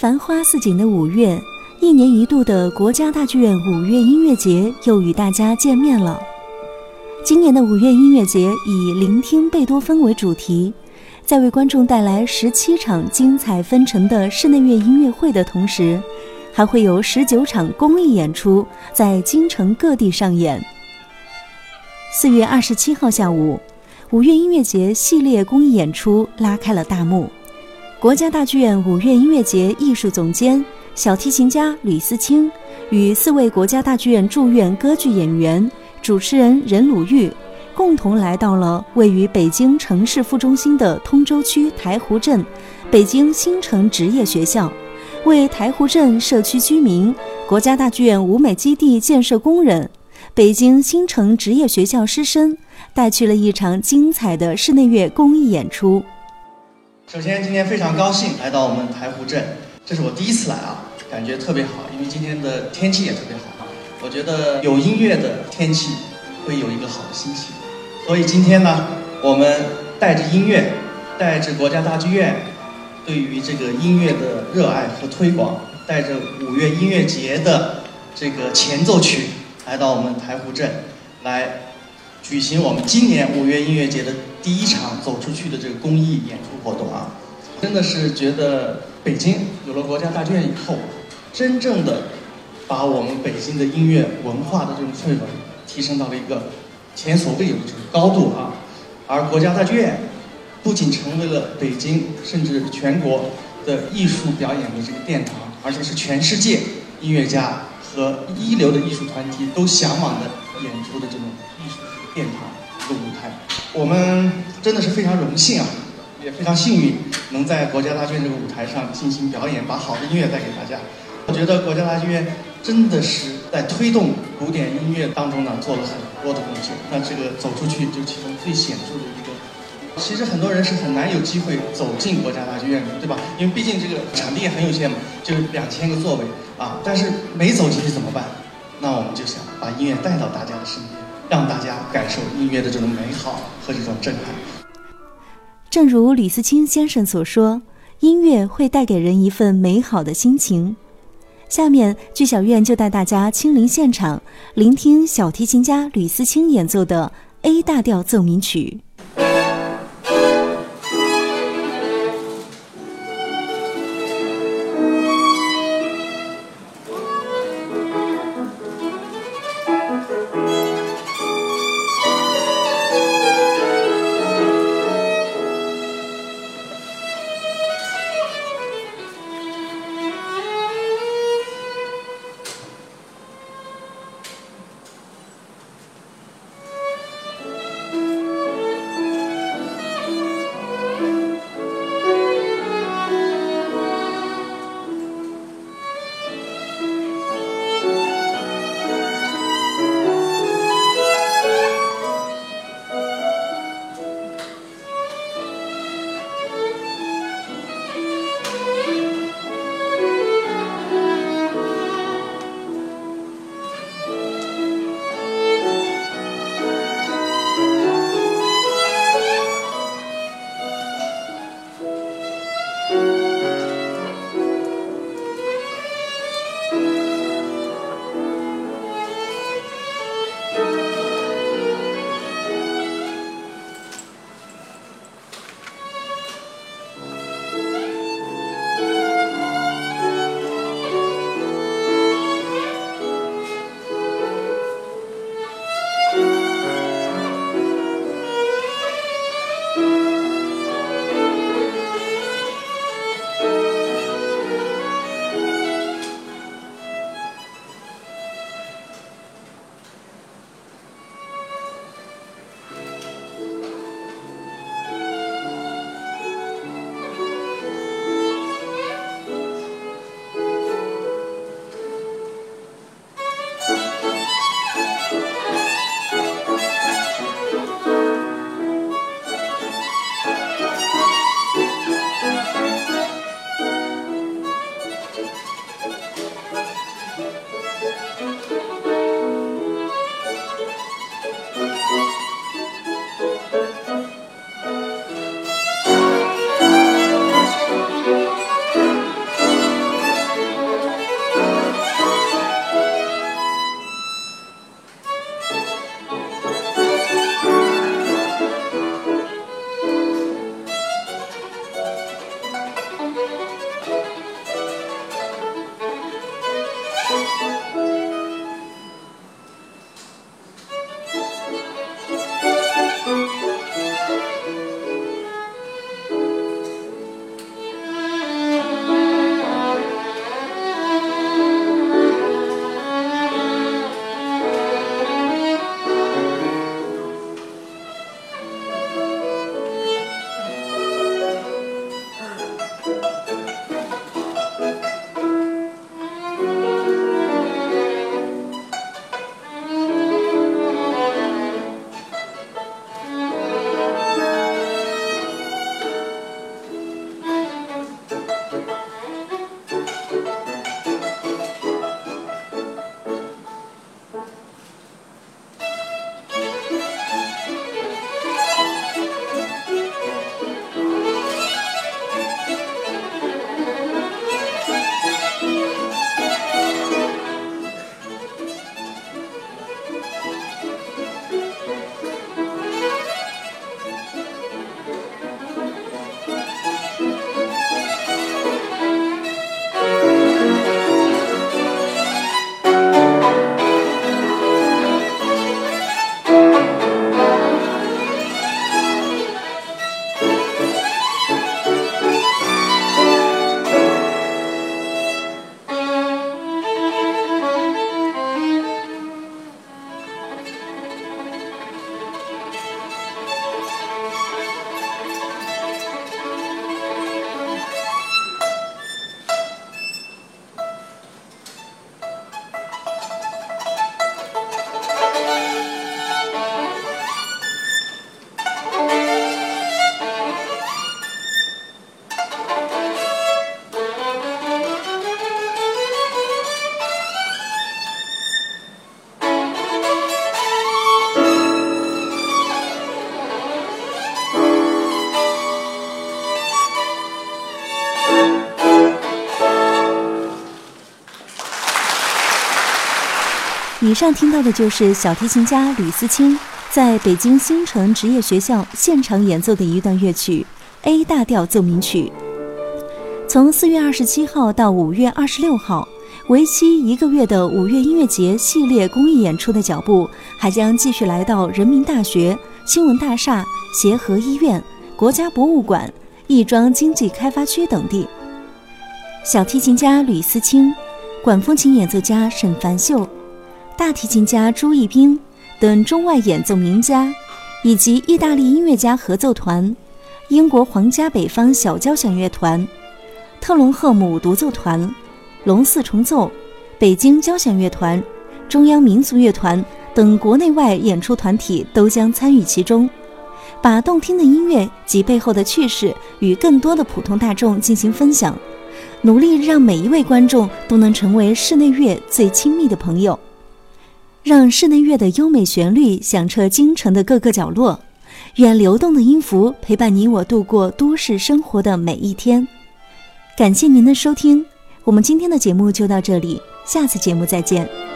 繁花似锦的五月，一年一度的国家大剧院五月音乐节又与大家见面了。今年的五月音乐节以聆听贝多芬为主题，在为观众带来十七场精彩纷呈的室内乐音乐会的同时，还会有十九场公益演出在京城各地上演。四月二十七号下午，五月音乐节系列公益演出拉开了大幕。国家大剧院五月音乐节艺术总监、小提琴家吕思清与四位国家大剧院驻院歌剧演员、主持人任鲁豫共同来到了位于北京城市副中心的通州区台湖镇北京新城职业学校，为台湖镇社区居民、国家大剧院舞美基地建设工人、北京新城职业学校师生带去了一场精彩的室内乐公益演出。首先，今天非常高兴来到我们台湖镇，这是我第一次来啊，感觉特别好，因为今天的天气也特别好。我觉得有音乐的天气会有一个好的心情，所以今天呢，我们带着音乐，带着国家大剧院对于这个音乐的热爱和推广，带着五月音乐节的这个前奏曲，来到我们台湖镇来。举行我们今年五月音乐节的第一场走出去的这个公益演出活动啊，真的是觉得北京有了国家大剧院以后，真正的把我们北京的音乐文化的这种氛围提升到了一个前所未有的这个高度啊。而国家大剧院不仅成为了北京甚至全国的艺术表演的这个殿堂，而且是全世界音乐家和一流的艺术团体都向往的演出的这种艺术。殿堂一个舞台，我们真的是非常荣幸啊，也非常幸运能在国家大剧院这个舞台上进行表演，把好的音乐带给大家。我觉得国家大剧院真的是在推动古典音乐当中呢做了很多的贡献。那这个走出去就其中最显著的一个，其实很多人是很难有机会走进国家大剧院的，对吧？因为毕竟这个场地也很有限嘛，就两千个座位啊。但是没走进去怎么办？那我们就想把音乐带到大家的身边。让大家感受音乐的这种美好和这种震撼。正如吕思清先生所说，音乐会带给人一份美好的心情。下面，剧小院就带大家亲临现场，聆听小提琴家吕思清演奏的 A 大调奏鸣曲。以上听到的就是小提琴家吕思清在北京新城职业学校现场演奏的一段乐曲《A 大调奏鸣曲》。从四月二十七号到五月二十六号，为期一个月的五月音乐节系列公益演出的脚步还将继续来到人民大学、新闻大厦、协和医院、国家博物馆、亦庄经济开发区等地。小提琴家吕思清、管风琴演奏家沈凡秀、大提琴家朱一冰等中外演奏名家，以及意大利音乐家合奏团、英国皇家北方小交响乐团。特隆赫姆独奏团、龙四重奏、北京交响乐团、中央民族乐团等国内外演出团体都将参与其中，把动听的音乐及背后的趣事与更多的普通大众进行分享，努力让每一位观众都能成为室内乐最亲密的朋友，让室内乐的优美旋律响彻京城的各个角落，愿流动的音符陪伴你我度过都市生活的每一天。感谢您的收听，我们今天的节目就到这里，下次节目再见。